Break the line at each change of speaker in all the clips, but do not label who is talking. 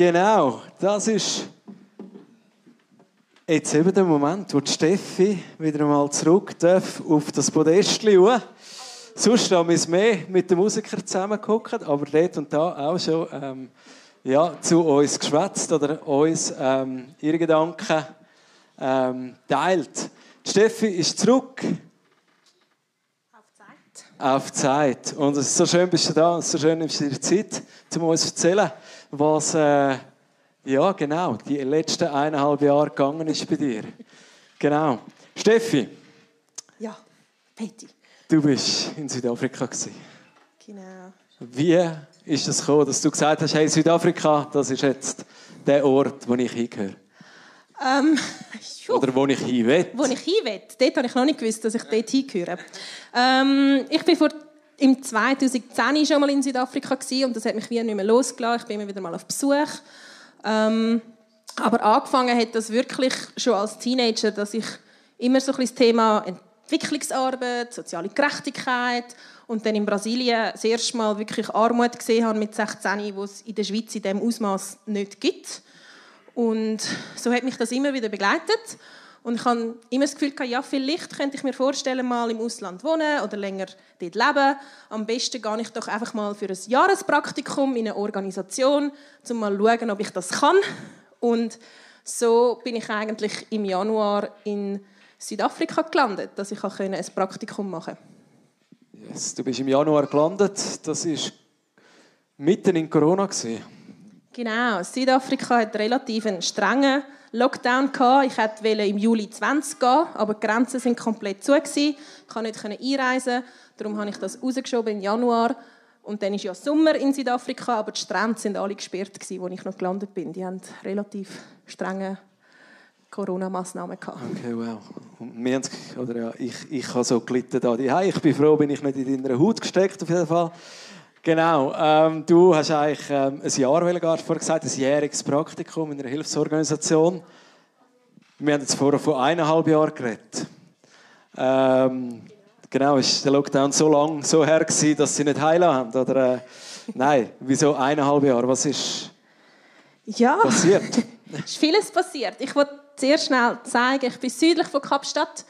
Genau, das ist jetzt eben der Moment, wo die Steffi wieder einmal zurück darf auf das Podest schauen. Sonst haben wir es mehr mit den Musikern zusammengeguckt, aber dort und da auch schon ähm, ja, zu uns geschwätzt oder uns ähm, ihre Gedanken ähm, teilt. Die Steffi ist zurück.
Auf Zeit.
Auf Zeit. Und es ist so schön, bist du da und so schön nimmst du dir Zeit, um uns zu erzählen, was äh, ja, genau, die letzten eineinhalb Jahre gegangen ist bei dir. Genau. Steffi,
Ja, Betty.
du bist in Südafrika gewesen.
Genau.
Wie ist es gekommen, dass du gesagt hast, hey, Südafrika, das ist jetzt der Ort, wo ich hingehöre?
Ähm,
Oder wo ich hin will?
wo ich hin will, dort habe ich noch nicht gewusst, dass ich dort hingehöre. Ähm, ich bin vor im 2010 schon mal in Südafrika und das hat mich wie nicht mehr losgelassen. Ich bin immer wieder mal auf Besuch. Ähm, aber angefangen hat das wirklich schon als Teenager, dass ich immer so ein das Thema Entwicklungsarbeit, soziale Gerechtigkeit und dann in Brasilien das erste Mal wirklich Armut gesehen habe mit 16, wo es in der Schweiz in diesem Ausmaß nicht gibt. Und so hat mich das immer wieder begleitet. Und ich habe immer das Gefühl, gehabt, ja, vielleicht könnte ich mir vorstellen, mal im Ausland wohnen oder länger dort leben. Am besten gehe ich doch einfach mal für ein Jahrespraktikum in eine Organisation, um mal zu schauen, ob ich das kann. Und so bin ich eigentlich im Januar in Südafrika gelandet, dass ich ein Praktikum machen konnte.
Yes, du bist im Januar gelandet. Das war mitten in Corona. Gewesen.
Genau, Südafrika hat relativ einen strengen Lockdown gehabt. Ich wollte im Juli 20 gehen, aber die Grenzen sind komplett zu gewesen. Ich konnte nicht einreisen, darum habe ich das rausgeschoben im Januar. Und dann ist ja Sommer in Südafrika, aber die Strände sind alle gesperrt wo ich noch gelandet bin. Die haben relativ strenge Corona-Massnahmen.
Okay, wow. Haben, oder ja, ich, ich habe so gelitten da. Ich bin froh, bin ich nicht in deiner Haut gesteckt, auf jeden Fall. Genau. Ähm, du hast eigentlich ähm, ein Jahr, wie vorher gesagt, ein jähriges Praktikum in einer Hilfsorganisation. Wir haben jetzt vorher von eineinhalb Jahren geredet. Ähm, genau, ist der Lockdown so lang so her gewesen, dass sie nicht heilen haben? Oder, äh, nein, wieso eineinhalb Jahre? Was ist
ja.
passiert?
Es ist vieles passiert. Ich wollte sehr schnell zeigen, ich bin südlich von Kapstadt.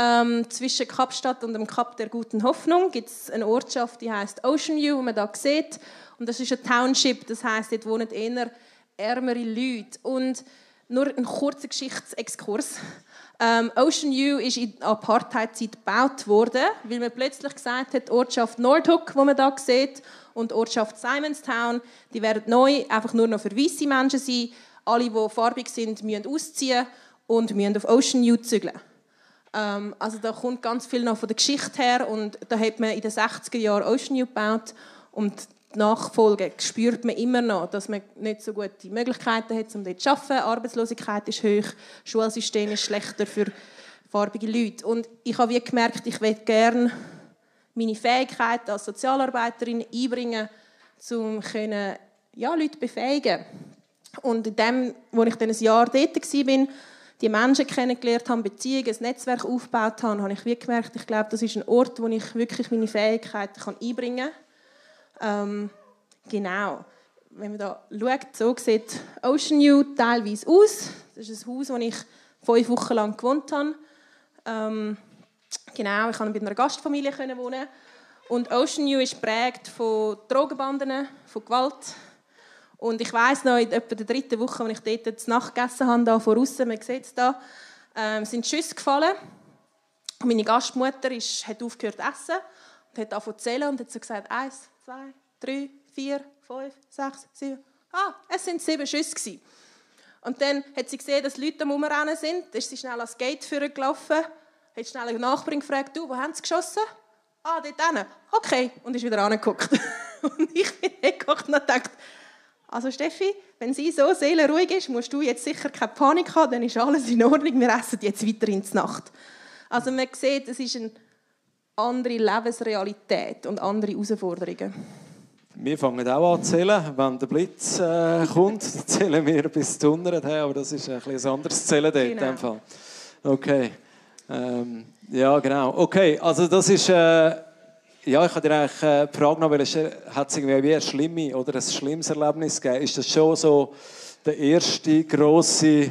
Ähm, zwischen Kapstadt und dem Kap der Guten Hoffnung gibt es eine Ortschaft, die heißt Ocean View, die man da sieht. Und das ist ein Township, das heißt, dort wohnen eher ärmere Leute. Und nur ein kurzer Geschichtsexkurs. Ähm, Ocean View ist in der Apartheidzeit gebaut worden, weil man plötzlich gesagt hat, die Ortschaft Nordhook, die man da sieht, und die Ortschaft Simonstown, die werden neu einfach nur noch für weiße Menschen sein. Alle, die farbig sind, müssen ausziehen und müssen auf Ocean View zügeln. Ähm, also da kommt ganz viel noch von der Geschichte her und da hat man in den 60er Jahren Ocean View gebaut und die Nachfolge spürt man immer noch, dass man nicht so gute Möglichkeiten hat, um dort zu arbeiten. Arbeitslosigkeit ist hoch, Schulsystem ist schlechter für farbige Leute. Und ich habe wie gemerkt, ich möchte gerne meine Fähigkeiten als Sozialarbeiterin einbringen, um können, ja, Leute befähigen. Und in dem, wo ich dann ein Jahr dort war, die Menschen kennengelernt habe, Beziehungen, ein Netzwerk aufgebaut habe, habe ich wie gemerkt, ich glaube, das ist ein Ort, wo ich wirklich meine Fähigkeiten einbringen kann. Ähm, genau. Wenn man da schaut, so sieht Ocean View teilweise aus. Das ist ein Haus, wo ich fünf Wochen lang gewohnt habe. Ähm, genau, ich konnte bei einer Gastfamilie wohnen. Und Ocean View ist geprägt von Drogenbanden, von Gewalt, und ich weiß noch, in etwa der dritten Woche, als ich dort zu Nacht gegessen habe, da voraus, man sieht es da, ähm, sind Schüsse gefallen. Und meine Gastmutter ist, hat aufgehört zu essen und hat angefangen zu zählen und hat so gesagt, eins, zwei, drei, vier, fünf, sechs, sieben. Ah, es sind sieben Schüsse gewesen. Und dann hat sie gesehen, dass Leute am Umrennen sind. Dann ist sie schnell ans Gate gelaufen, hat schnell einen Nachbarin gefragt, du, wo haben sie geschossen? Ah, dort hinten. Okay, und ist wieder angeguckt. und ich bin hingeguckt und gedacht, also Steffi, wenn sie so seelenruhig ist, musst du jetzt sicher keine Panik haben, dann ist alles in Ordnung, wir essen jetzt weiter in die Nacht. Also man sieht, es ist eine andere Lebensrealität und andere Herausforderungen.
Wir fangen auch an zu zählen. Wenn der Blitz äh, kommt, zählen wir bis zu 100 her, aber das ist ein, ein anderes Zählen dort genau. in dem Fall. Okay. Ähm, ja, genau. Okay, also das ist... Äh, Ja, ich hatte dir eigentlich äh, die Frage noch, hat es irgendwie wie ein schlimmes oder ein schlimmes Erlebnis gegeben? Ist das schon so der erste große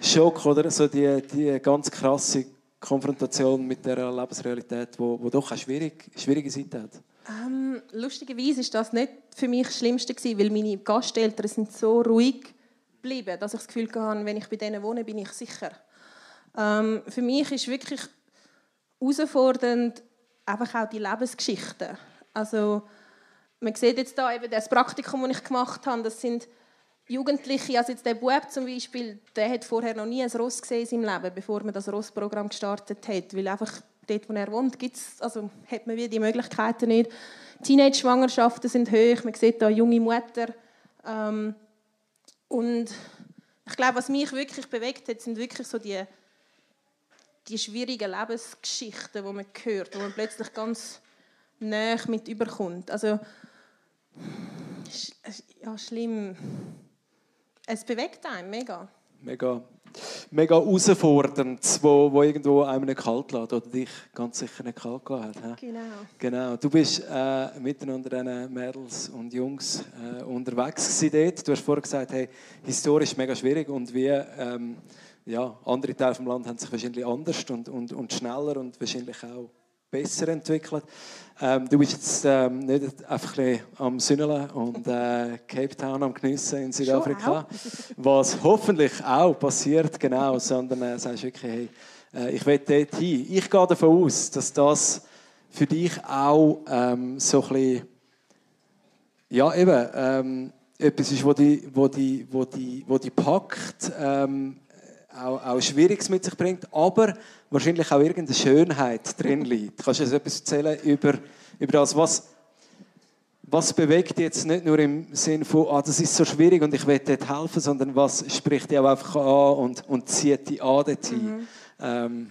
Schock oder so die, die ganz krasse Konfrontation mit der Lebensrealität, wo, wo doch eine schwierige, schwierige Seite hat?
Ähm, lustigerweise ist das nicht für mich das Schlimmste gewesen, weil meine Gasteltern sind so ruhig geblieben, dass ich das Gefühl hatte, wenn ich bei denen wohne, bin ich sicher. Ähm, für mich ist wirklich herausfordernd einfach auch die Lebensgeschichten. Also man sieht jetzt da eben das Praktikum, das ich gemacht habe, das sind Jugendliche, also jetzt der Bub zum Beispiel, der hat vorher noch nie ein Ross gesehen in seinem Leben, bevor man das Rossprogramm gestartet hat, weil einfach dort, wo er wohnt, gibt's, also hat man wie die Möglichkeiten nicht. Teenage-Schwangerschaften sind hoch, man sieht da junge Mutter. Ähm, und ich glaube, was mich wirklich bewegt hat, sind wirklich so die die schwierigen Lebensgeschichten, die man hört, wo man plötzlich ganz nah mit überkommt. Also, ja, schlimm. Es bewegt einen mega.
Mega, mega herausfordernd, wo, wo irgendwo einem nicht kalt lässt oder dich ganz sicher nicht kalt gelassen hat.
Genau.
genau. Du bist äh, mitten unter diesen Mädels und Jungs äh, unterwegs dort. Du hast vorher gesagt, hey, historisch mega schwierig und wie ähm, ja, andere Teile des Landes haben sich wahrscheinlich anders und, und, und schneller und wahrscheinlich auch besser entwickelt. Ähm, du bist jetzt ähm, nicht einfach ein am Sünneln und äh, Cape Town am Geniessen in Südafrika, was hoffentlich auch passiert, genau, sondern äh, sagst wirklich, hey, äh, ich will dort hin. Ich gehe davon aus, dass das für dich auch ähm, so ein bisschen, ja eben, ähm, etwas ist, wo die, wo die, wo die, wo die packt, ähm, auch, auch Schwieriges mit sich bringt, aber wahrscheinlich auch irgendeine Schönheit drin liegt. Kannst du uns etwas erzählen über, über das, was, was bewegt jetzt nicht nur im Sinn von, ah, das ist so schwierig und ich will dort helfen, sondern was spricht dich auch einfach an und, und zieht dich an dorthin? Mhm. Ähm,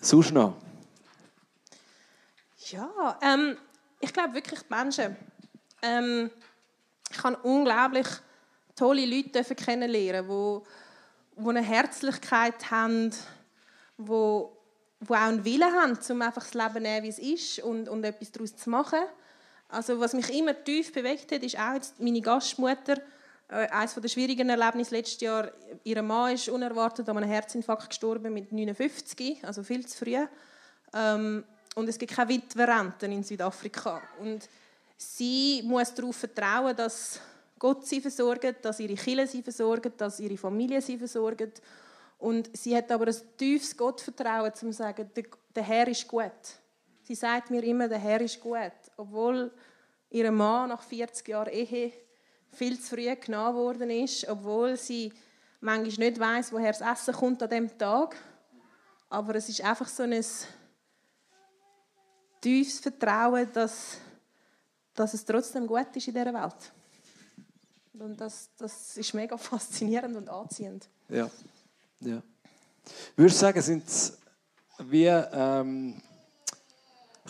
sonst noch?
Ja, ähm, ich glaube wirklich die Menschen. Ähm, ich habe unglaublich tolle Leute kennenlernen, die die eine Herzlichkeit haben, wo, wo auch einen Willen haben, um einfach das Leben nehmen, wie es ist und, und etwas daraus zu machen. Also was mich immer tief bewegt hat, ist auch jetzt meine Gastmutter. Äh, eines der schwierigen Erlebnisse letztes Jahr, ihr Mann ist unerwartet an einem Herzinfarkt gestorben mit 59, also viel zu früh. Ähm, und es gibt keine Witwerrenten in Südafrika. Und sie muss darauf vertrauen, dass Gott sie versorgt, dass ihre Kinder sie versorgen, dass ihre Familie sie versorgen. Und sie hat aber ein tiefes Gottvertrauen, um zu sagen, der Herr ist gut. Sie sagt mir immer, der Herr ist gut. Obwohl ihr Mann nach 40 Jahren Ehe viel zu früh genommen worden ist, obwohl sie manchmal nicht weiß, woher das Essen kommt an diesem Tag. Aber es ist einfach so ein tiefes Vertrauen, dass, dass es trotzdem gut ist in dieser Welt. Und das, das ist mega faszinierend und anziehend.
Ja. ja. Würdest du sagen, sind es wie. Ähm,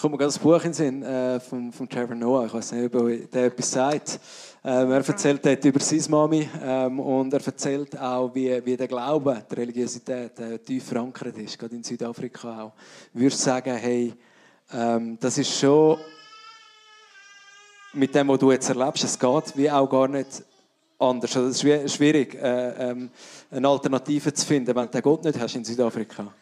kommt mir gerade das Buch in den Sinn äh, von, von Trevor Noah. Ich weiß nicht, ob der etwas sagt. Ähm, er erzählt dort über seine Mami ähm, und er erzählt auch, wie, wie der Glaube, die Religiosität äh, tief verankert ist, gerade in Südafrika auch. Würdest du sagen, hey, ähm, das ist schon mit dem, was du jetzt erlebst, es geht wie auch gar nicht anders. Also es ist schwierig, äh, ähm, eine Alternative zu finden, wenn du Gott nicht hast in Südafrika.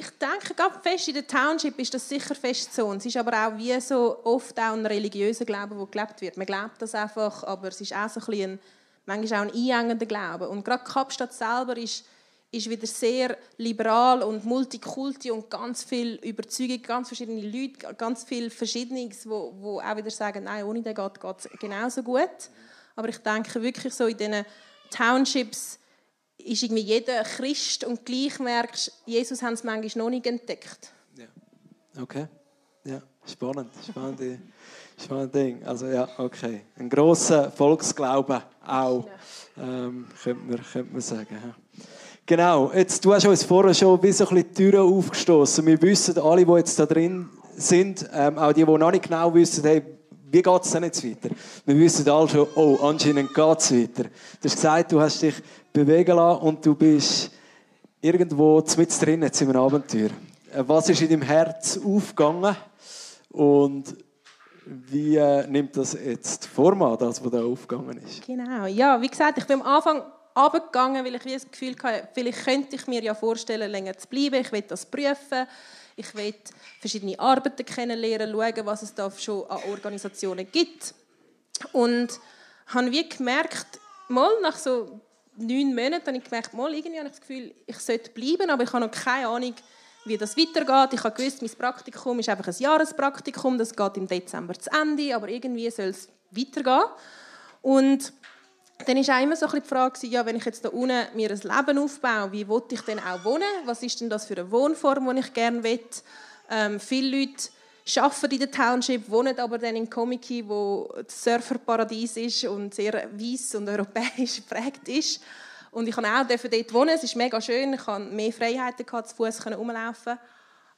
Ich denke, gerade fest in der Township ist das sicher fest so. Es ist aber auch wie so oft auch ein religiöser Glaube, der gelebt wird. Man glaubt das einfach, aber es ist auch so ein, bisschen, manchmal auch ein einengender Glaube. Und gerade Kapstadt selber ist ist wieder sehr liberal und multikulti und ganz viel Überzeugung, ganz verschiedene Leute, ganz viel Verschiedenes, wo, wo auch wieder sagen, nein, ohne den geht es genauso gut. Aber ich denke wirklich so in diesen Townships ist irgendwie jeder Christ und gleich merkst, Jesus haben es manchmal noch nicht entdeckt.
Ja. Okay. Ja, spannend, spannende, spannendes Ding. Also ja, okay. Ein grosser Volksglaube auch, ähm, könnte, man, könnte man sagen. Genau, jetzt, du hast uns vorher schon wie so ein bisschen die Türen aufgestoßen. Wir wissen alle, die jetzt da drin sind, ähm, auch die, die noch nicht genau wissen, hey, wie geht es denn jetzt weiter? Wir wissen alle schon, oh, anscheinend geht es weiter. Du hast gesagt, du hast dich bewegen lassen und du bist irgendwo mit drin jetzt in einem Abenteuer. Äh, was ist in deinem Herz aufgegangen? Und wie äh, nimmt das jetzt Format, das, was da aufgegangen ist?
Genau, ja, wie gesagt, ich bin am Anfang abgegangen, weil ich das Gefühl hatte, vielleicht könnte ich mir ja vorstellen, länger zu bleiben. Ich will das prüfen. Ich will verschiedene Arbeiten kennenlernen, schauen, was es da schon an Organisationen gibt. Und habe wie gemerkt, mal nach so neun Monaten habe ich gemerkt, mal irgendwie habe ich das Gefühl, ich sollte bleiben, aber ich habe noch keine Ahnung, wie das weitergeht. Ich habe gewusst, mein Praktikum ist einfach ein Jahrespraktikum, das geht im Dezember zu Ende, aber irgendwie soll es weitergehen. Und dann war auch immer so ein die Frage, ja, wenn ich jetzt da unten mir ein Leben aufbaue, wie will ich denn auch wohnen? Was ist denn das für eine Wohnform, die ich gerne will? Ähm, viele Leute arbeiten in der Township, wohnen aber dann in Komiki, wo das Surferparadies ist und sehr weiß und europäisch geprägt ist. Und ich konnte auch dort wohnen, es ist mega schön, ich hatte mehr Freiheiten, zu Fuß rumlaufen.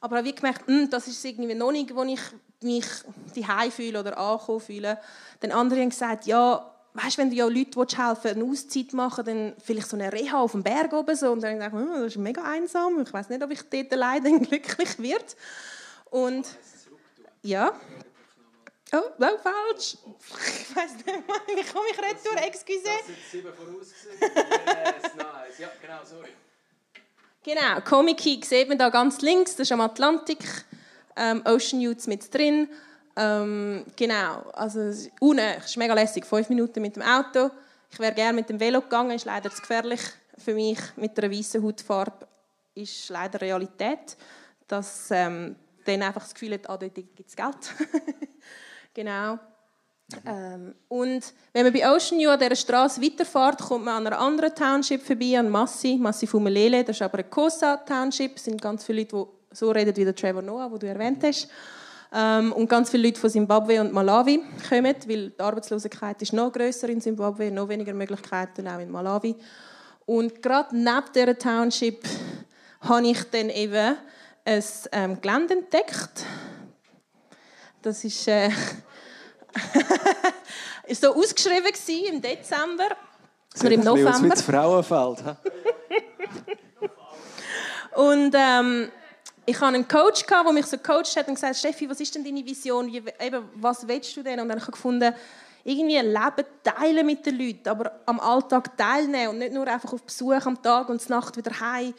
Aber ich habe gemerkt, hm, das ist irgendwie noch nicht, wo ich mich daheim fühle oder ankommen fühle. Dann andere haben gesagt, ja, weißt, wenn du ja Leute helfen willst, eine Auszeit machen, dann vielleicht so eine Reha auf dem Berg oben so. Und dann denke ich, hm, das ist mega einsam. Ich weiß nicht, ob ich dort allein glücklich werde. Und ja. Oh, no, falsch. Ich weiß nicht, wie komme ich retour? Excuse. Das sind sieben vorausgesehen. yes, nice. Ja, genau, sorry. Genau, Comic Key sieht man da ganz links, das ist am Atlantik. Ähm, Ocean Youths mit drin. Ähm, genau, also unten, es ist mega lässig, fünf Minuten mit dem Auto. Ich wäre gerne mit dem Velo gegangen, ist leider zu gefährlich für mich. Mit einer weißen Hautfarbe ist leider Realität, dass ähm, dann einfach das Gefühl hat, ah, dort gibt es Geld. genau. Ähm, und wenn man bei Ocean View an dieser Straße weiterfährt, kommt man an einer anderen Township vorbei, an Massi, Massi Fumelele. Das ist aber eine Cosa Township. Es sind ganz viele Leute, die so reden wie der Trevor Noah, den du erwähnt hast. Ähm, und ganz viele Leute von Zimbabwe und Malawi kommen, weil die Arbeitslosigkeit ist noch größer in Zimbabwe, noch weniger Möglichkeiten auch in Malawi. Und gerade neben dieser Township habe ich dann eben ein ähm, Gelände entdeckt. Das ist, äh, ist so ausgeschrieben im Dezember.
Oder im November. Das Frauenfeld.
und ähm, ich hatte einen Coach, der mich so gecoacht hat und gesagt Steffi, was ist denn deine Vision? Wie, eben, was willst du denn? Und dann habe ich gefunden, irgendwie Leben teilen mit den Leuten, aber am Alltag teilnehmen und nicht nur einfach auf Besuch am Tag und Nacht wieder heim.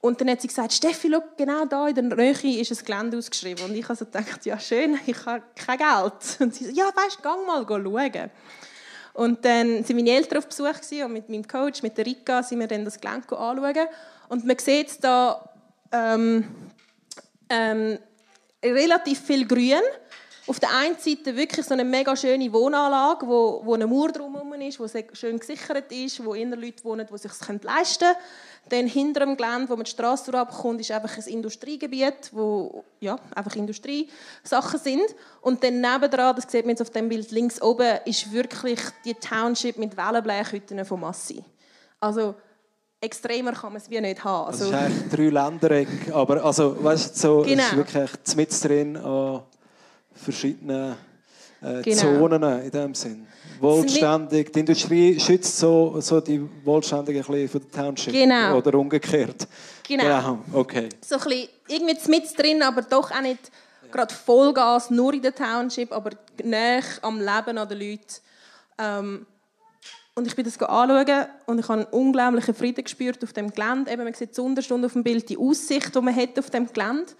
Und dann hat sie gesagt, Steffi, schau, genau da in der Nähe ist ein Gelände ausgeschrieben. Und ich habe so gedacht, ja schön, ich habe kein Geld. Und sie so, ja weißt, gang mal schauen. Und dann waren meine Eltern auf Besuch und mit meinem Coach, mit der Rika, sind wir dann das Gelände anschauen. Und man sieht da ähm, ähm, relativ viel Grün. Auf der einen Seite wirklich so eine mega schöne Wohnanlage, wo, wo eine Mauer drumherum ist, wo schön gesichert ist, wo inner Leute wohnen, die sich es leisten können. Dann hinter dem Gelände, wo man die Straße durchkommt, ist einfach ein Industriegebiet, wo ja, einfach Industriesachen sind. Und dann nebendran, das sieht man jetzt auf dem Bild links oben, ist wirklich die Township mit Wellenblechhütten von Massi. Also extremer kann man es wie nicht haben.
Also, also es ist eigentlich drei Ländereck, aber also, weißt, so, genau. es ist wirklich mit drin an verschiedenen äh, genau. Zonen in dem Sinn. Wohlständig. Die Industrie schützt so, so die Wohlständigen von der Township.
Genau.
Oder umgekehrt.
Genau. genau.
Okay.
So ein bisschen irgendwie mit drin, aber doch auch nicht gerade Vollgas, nur in der Township, aber näher am Leben an den Leuten. Ähm, und ich bin das anschauen und ich habe einen unglaublichen Frieden gespürt auf dem Gelände. Eben, man sieht Unterstunde auf dem Bild die Aussicht, die man hat auf dem Gelände.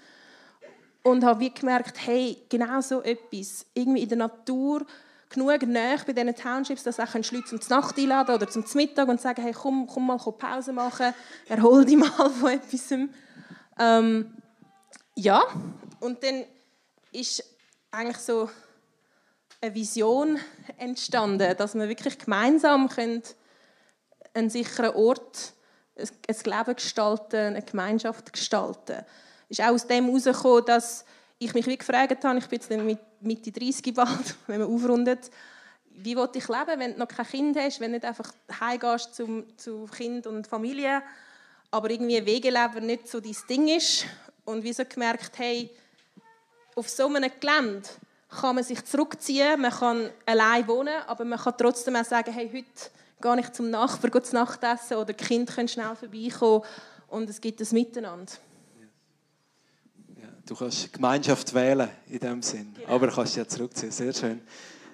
Und habe wie gemerkt, hey, genau so etwas, irgendwie in der Natur, genug näher bei diesen Townships, dass auch Leute zum Nacht einladen oder zum Mittag und sagen, hey, komm, komm mal Pause machen, erhol dich mal von etwas. Ähm, ja, und dann ist eigentlich so eine Vision entstanden, dass wir wirklich gemeinsam einen sicheren Ort, ein Leben gestalten, eine Gemeinschaft gestalten. Es ist auch aus dem herausgekommen, dass ich mich wie gefragt habe, ich bin jetzt mit Mitte 30 bald, wenn man aufrundet, wie will ich leben, wenn du noch kein Kind hast, wenn du nicht einfach heimgehst zum, zu Kind und Familie, aber irgendwie Wegeleben nicht so dein Ding ist. Und wie so gemerkt, hey, auf so einem Gelände kann man sich zurückziehen, man kann allein wohnen, aber man kann trotzdem auch sagen, hey, heute gehe ich zum Nachbarn zu Nacht essen oder die Kinder können schnell vorbeikommen und es gibt ein Miteinander.
du kannst Gemeinschaft wählen in dem Sinn. Genau. Aber kannst ja zurückziehen. Sehr schön.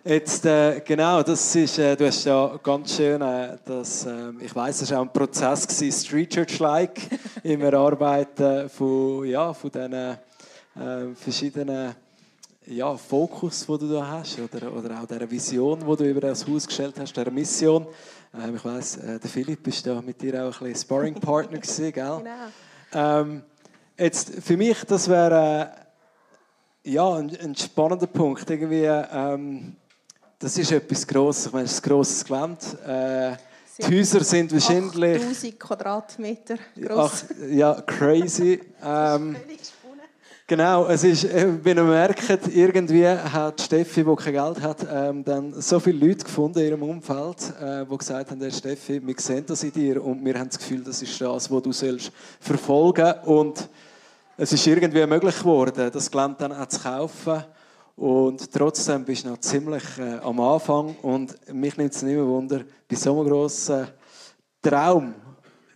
Jetzt, äh, genau, das ist, äh, du hast ja ganz schön, äh, das, äh, ich weiß, es war auch ein Prozess gewesen, Street Church-like, im Erarbeiten von, ja, von diesen äh, verschiedenen ja, Fokus, den du da hast, oder, oder auch dieser Vision, die du über das Haus gestellt hast, dieser Mission. Ähm, ich weiß, äh, der Philipp ist da mit dir auch ein bisschen Sparring-Partner gewesen, gell? Genau. Ähm, jetzt, für mich, das wäre äh, ja, ein, ein, spannender Punkt. Irgendwie, ähm, das ist etwas Grosses. Ich meine, es ist ein grosses Gelände. Äh, die Häuser sind wahrscheinlich...
8000 Quadratmeter groß.
Ach, ja, crazy. Ähm, Genau, es ist, äh, wenn ihr merkt, irgendwie hat Steffi, die kein Geld hat, ähm, dann so viele Leute gefunden in ihrem Umfeld, äh, die gesagt haben, Steffi, wir sehen das in dir und wir haben das Gefühl, das ist das, was du sollst verfolgen. Und es ist irgendwie möglich geworden, das Gelände dann auch zu kaufen. Und trotzdem bist du noch ziemlich äh, am Anfang. Und mich nimmt es nicht mehr Wunder, bei so einem grossen Traum,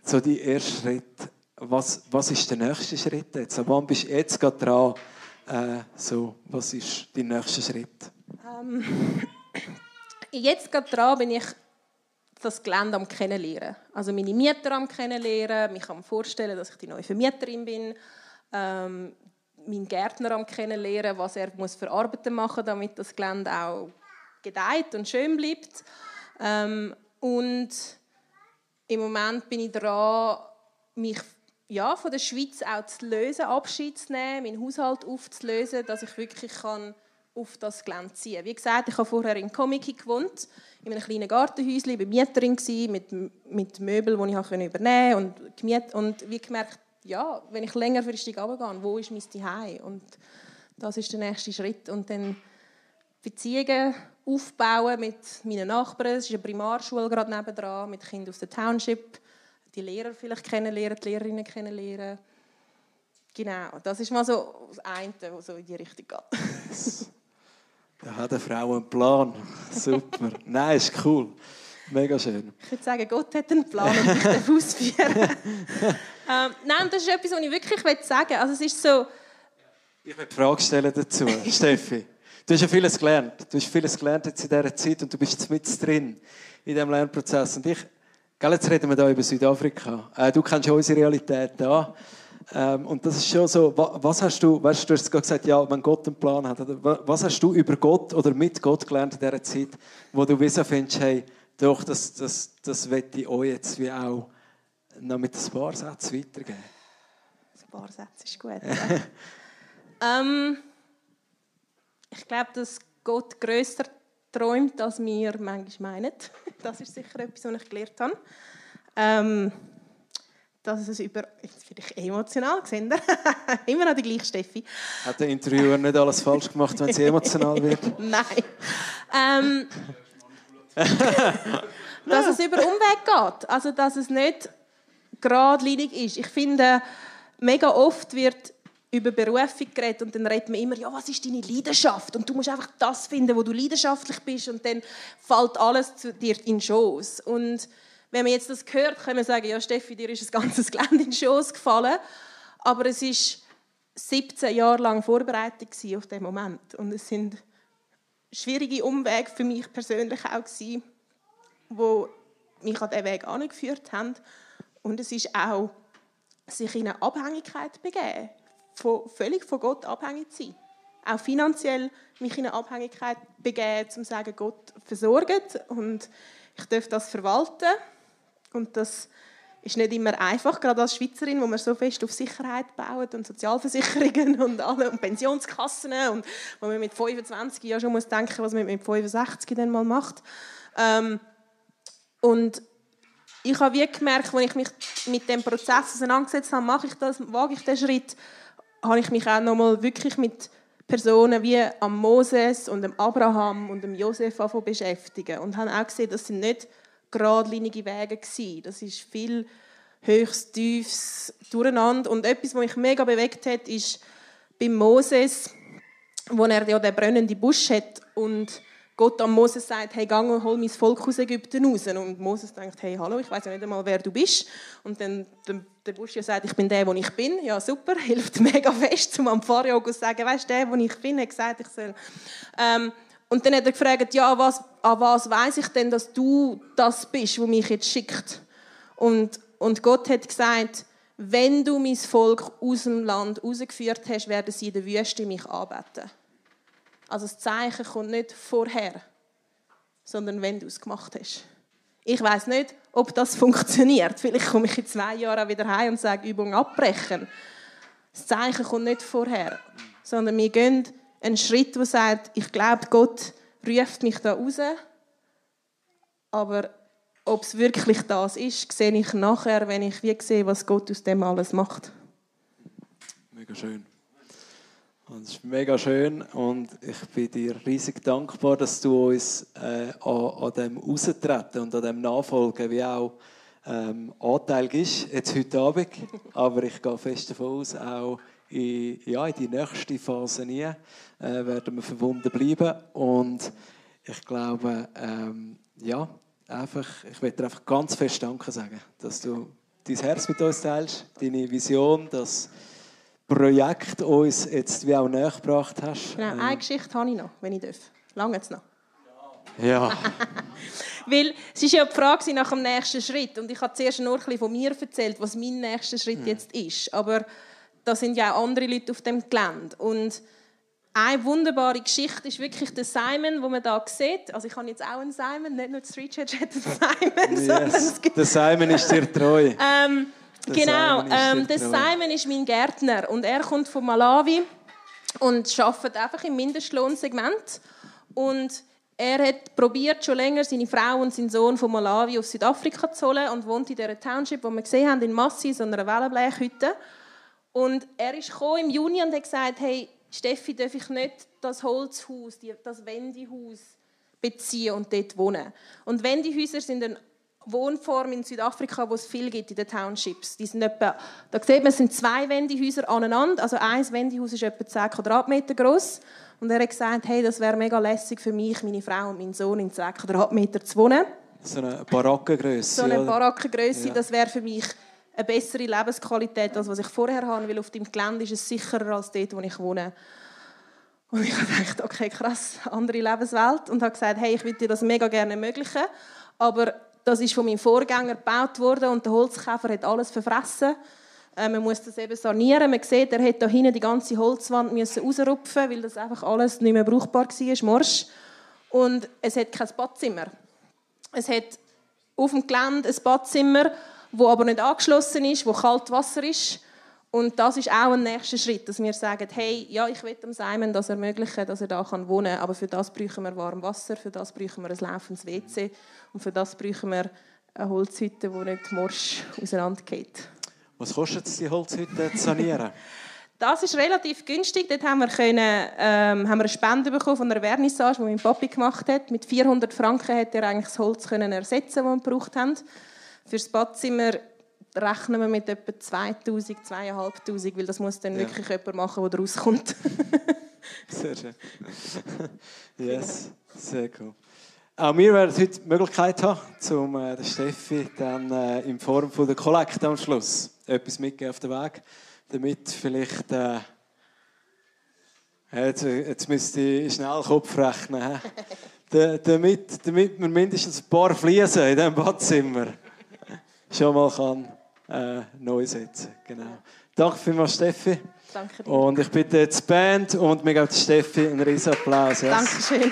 so die ersten Schritte was, was ist der nächste Schritt jetzt? wann bist du jetzt gerade dran? Äh, so, was ist dein nächster Schritt? Ähm,
jetzt gerade dran bin ich das Gelände am kennenlernen. Also meine Mieter am kennenlernen, mich am vorstellen, dass ich die neue Vermieterin bin, ähm, meinen Gärtner am kennenlernen, was er muss für Arbeiten machen, damit das Gelände auch gedeiht und schön bleibt. Ähm, und im Moment bin ich dran, mich ja, von der Schweiz auch zu lösen, Abschied zu nehmen, meinen Haushalt aufzulösen, dass ich wirklich kann auf das Gelände ziehen kann. Wie gesagt, ich habe vorher in Komiki gewohnt, in einem kleinen Gartenhäuschen, war Mieterin mit, mit Möbeln, die ich übernehmen konnte. Und, und wie gemerkt, ja, wenn ich längerfristig runtergehe, wo ist mein Zuhause? Und das ist der nächste Schritt. Und dann Beziehungen aufbauen mit meinen Nachbarn. Es ist eine Primarschule gerade nebenan, mit Kindern aus der Township die Lehrer vielleicht kennenlernen, die Lehrerinnen kennenlernen. Genau, das ist mal so das eine, was so in die Richtung geht.
da hat eine Frau einen Plan. Super. Nein, ist cool. Mega schön.
Ich würde sagen, Gott hat einen Plan und ich darf ausführen. ähm, nein, das ist etwas, was ich wirklich sagen will. Also es ist so...
Ich will die Frage stellen dazu, Steffi. Du hast ja vieles gelernt. Du hast vieles gelernt jetzt in dieser Zeit und du bist jetzt mit drin in diesem Lernprozess. Und ich jetzt reden wir hier über Südafrika. Äh, du kennst ja unsere Realität da. Ähm, und das ist schon so, was hast du, weißt du, hast gerade gesagt, ja, wenn Gott einen Plan hat, was hast du über Gott oder mit Gott gelernt in dieser Zeit, wo du wissen findest, hey, doch, das, das, das möchte ich euch jetzt wie auch noch mit ein paar Sätzen weitergeben?
Ein paar Sätze ist gut. ähm, ich glaube, dass Gott grösser träumt, als wir manchmal meinen. Das ist sicher etwas, was ich gelernt habe. Ähm, dass es über... Jetzt bin ich emotional, gesehen. Immer noch die gleiche Steffi.
Hat der Interviewer nicht alles falsch gemacht, wenn sie emotional wird?
Nein. Ähm, dass es über Umweg geht. Also, dass es nicht geradlinig ist. Ich finde, mega oft wird über Berufung geredet und dann redet man immer, ja, was ist deine Leidenschaft? Und du musst einfach das finden, wo du leidenschaftlich bist und dann fällt alles zu dir in den Schoß. Und wenn man jetzt das hört, kann man sagen, ja, Steffi, dir ist ein ganzes Gelände in den Schoß gefallen. Aber es ist 17 Jahre lang Vorbereitung auf diesen Moment. Und es sind schwierige Umwege für mich persönlich auch gewesen, wo mich an diesen Weg angeführt haben. Und es ist auch sich in eine Abhängigkeit begeben von, völlig von Gott abhängig zu sein. Auch finanziell mich in eine Abhängigkeit begeben, um zu sagen, Gott versorgt und ich darf das verwalten. Und das ist nicht immer einfach, gerade als Schweizerin, wo man so fest auf Sicherheit baut und Sozialversicherungen und, alle, und Pensionskassen und wo man mit 25 ja schon muss denken, was man mit 65 dann mal macht. Ähm, und ich habe wie gemerkt, als ich mich mit dem Prozess auseinandergesetzt habe, mache ich das, wage ich den Schritt, habe ich mich auch noch wirklich mit Personen wie am Moses und dem Abraham und dem Josef beschäftigen und habe auch gesehen, das sind nicht geradlinige Wege gewesen. Das ist viel höchst tiefes Durcheinander und etwas, was mich mega bewegt hat, ist beim Moses, wo er ja den brennenden Busch hat und Gott an Moses sagt, hey, geh und hol mein Volk aus Ägypten raus. Und Moses denkt, hey, hallo, ich weiß ja nicht einmal, wer du bist. Und dann der, der Busch sagt, ich bin der, wo ich bin. Ja, super, hilft mega fest, um am Pharao zu sagen, weißt du, der, wo ich bin, hat gesagt, ich soll... Ähm, und dann hat er gefragt, ja, was, an was weiß ich denn, dass du das bist, wo mich jetzt schickt? Und, und Gott hat gesagt, wenn du mein Volk aus dem Land rausgeführt hast, werden sie in der Wüste mich anbeten. Also das Zeichen kommt nicht vorher, sondern wenn du es gemacht hast. Ich weiß nicht, ob das funktioniert. Vielleicht komme ich in zwei Jahren wieder heim und sage Übung abbrechen. Das Zeichen kommt nicht vorher, sondern wir gehen einen Schritt, der sagt, ich glaube, Gott ruft mich da raus, aber ob es wirklich das ist, sehe ich nachher, wenn ich wie sehe, was Gott aus dem alles macht.
Mega schön. Und es ist mega schön und ich bin dir riesig dankbar, dass du uns äh, an, an dem Austreten und an dem Nachfolgen wie auch ähm, Anteil gibst, jetzt heute Abend. Aber ich gehe fest davon aus, auch in, ja, in die nächste Phase nie äh, werden wir verbunden bleiben. Und ich glaube, ähm, ja, einfach, ich möchte dir einfach ganz fest Danke sagen, dass du dein Herz mit uns teilst, deine Vision, dass Projekt uns jetzt wie auch näher gebracht hast.
Genau, eine ähm. Geschichte habe ich noch, wenn ich darf. Lange jetzt noch.
Ja.
Weil es ist ja die Frage nach dem nächsten Schritt und ich habe zuerst nur ein bisschen von mir erzählt, was mein nächster Schritt hm. jetzt ist. Aber da sind ja auch andere Leute auf dem Gelände und eine wunderbare Geschichte ist wirklich der Simon, wo man da sieht. Also ich habe jetzt auch einen Simon, nicht nur Street Church hat einen
Simon, yes. Der Simon ist dir treu.
ähm, genau, Simon ähm, der Simon ist mein Gärtner und er kommt von Malawi und arbeitet einfach im Mindestlohnsegment. Und er hat probiert schon länger seine Frau und seinen Sohn von Malawi auf Südafrika zu holen und wohnt in dieser Township, wo wir gesehen haben, in Massi, so einer Wellenblechhütte. Und er ist im Juni und hat gesagt, hey Steffi, darf ich nicht das Holzhaus, das Wendehaus beziehen und dort wohnen. Und Wendehäuser sind eine Wohnform in Südafrika, wo es viel gibt in den Townships. Die sind etwa, da sieht man, es sind zwei Wendehäuser aneinander. Also ein Wendehaus ist etwa 10 Quadratmeter groß. Und er hat gesagt, hey, das wäre mega lässig für mich, meine Frau und meinen Sohn in 10 Quadratmeter zu wohnen.
So eine Barackengröße.
So eine Barackengröße, ja. das wäre für mich eine bessere Lebensqualität, als was ich vorher habe, weil auf dem Gelände ist es sicherer als dort, wo ich wohne. Und ich habe gedacht, okay, krass, andere Lebenswelt. Und habe gesagt, hey, ich würde dir das mega gerne ermöglichen, aber das ist von meinem Vorgänger gebaut worden und der Holzkäfer hat alles verfressen. Äh, man muss das eben sanieren. Man sieht, er hat da hinten die ganze Holzwand müssen rausrupfen, weil das einfach alles nicht mehr brauchbar war, morsch. Und es hat kein Badzimmer. Es hat auf dem Gelände ein Badzimmer, wo aber nicht angeschlossen ist, wo kalt Wasser ist. Und das ist auch ein nächster Schritt, dass wir sagen, hey, ja, ich will dem Simon das ermöglichen, dass er da wohnen kann, aber für das brauchen wir warmes Wasser, für das brauchen wir ein laufendes WC und für das brauchen wir eine Holzhütte, die nicht morsch auseinandergeht.
Was kostet es, die Holzhütte zu sanieren?
Das ist relativ günstig. Dort haben wir, können, ähm, haben wir eine Spende bekommen von einer Vernissage, die mein Papi gemacht hat. Mit 400 Franken hat er eigentlich das Holz können ersetzen, das wir gebraucht haben. Für das Badzimmer rechnen wir mit etwa 2000, 2500, weil das muss dann ja. wirklich jemand machen, der rauskommt.
sehr schön. yes, sehr cool. Auch wir werden heute die Möglichkeit haben, um äh, der Steffi dann äh, in Form von der Kollekte am Schluss etwas mitgeben auf den Weg, damit vielleicht äh, jetzt, jetzt müsste ich schnell Kopf rechnen, damit, damit wir mindestens ein paar Fliesen in diesem Badzimmer schon mal kann, äh, neu setzen Genau. Danke vielmals, Steffi.
Danke dir.
Und ich bitte jetzt die Band und mir gibt Steffi einen riesen Applaus.
Yes. Dankeschön.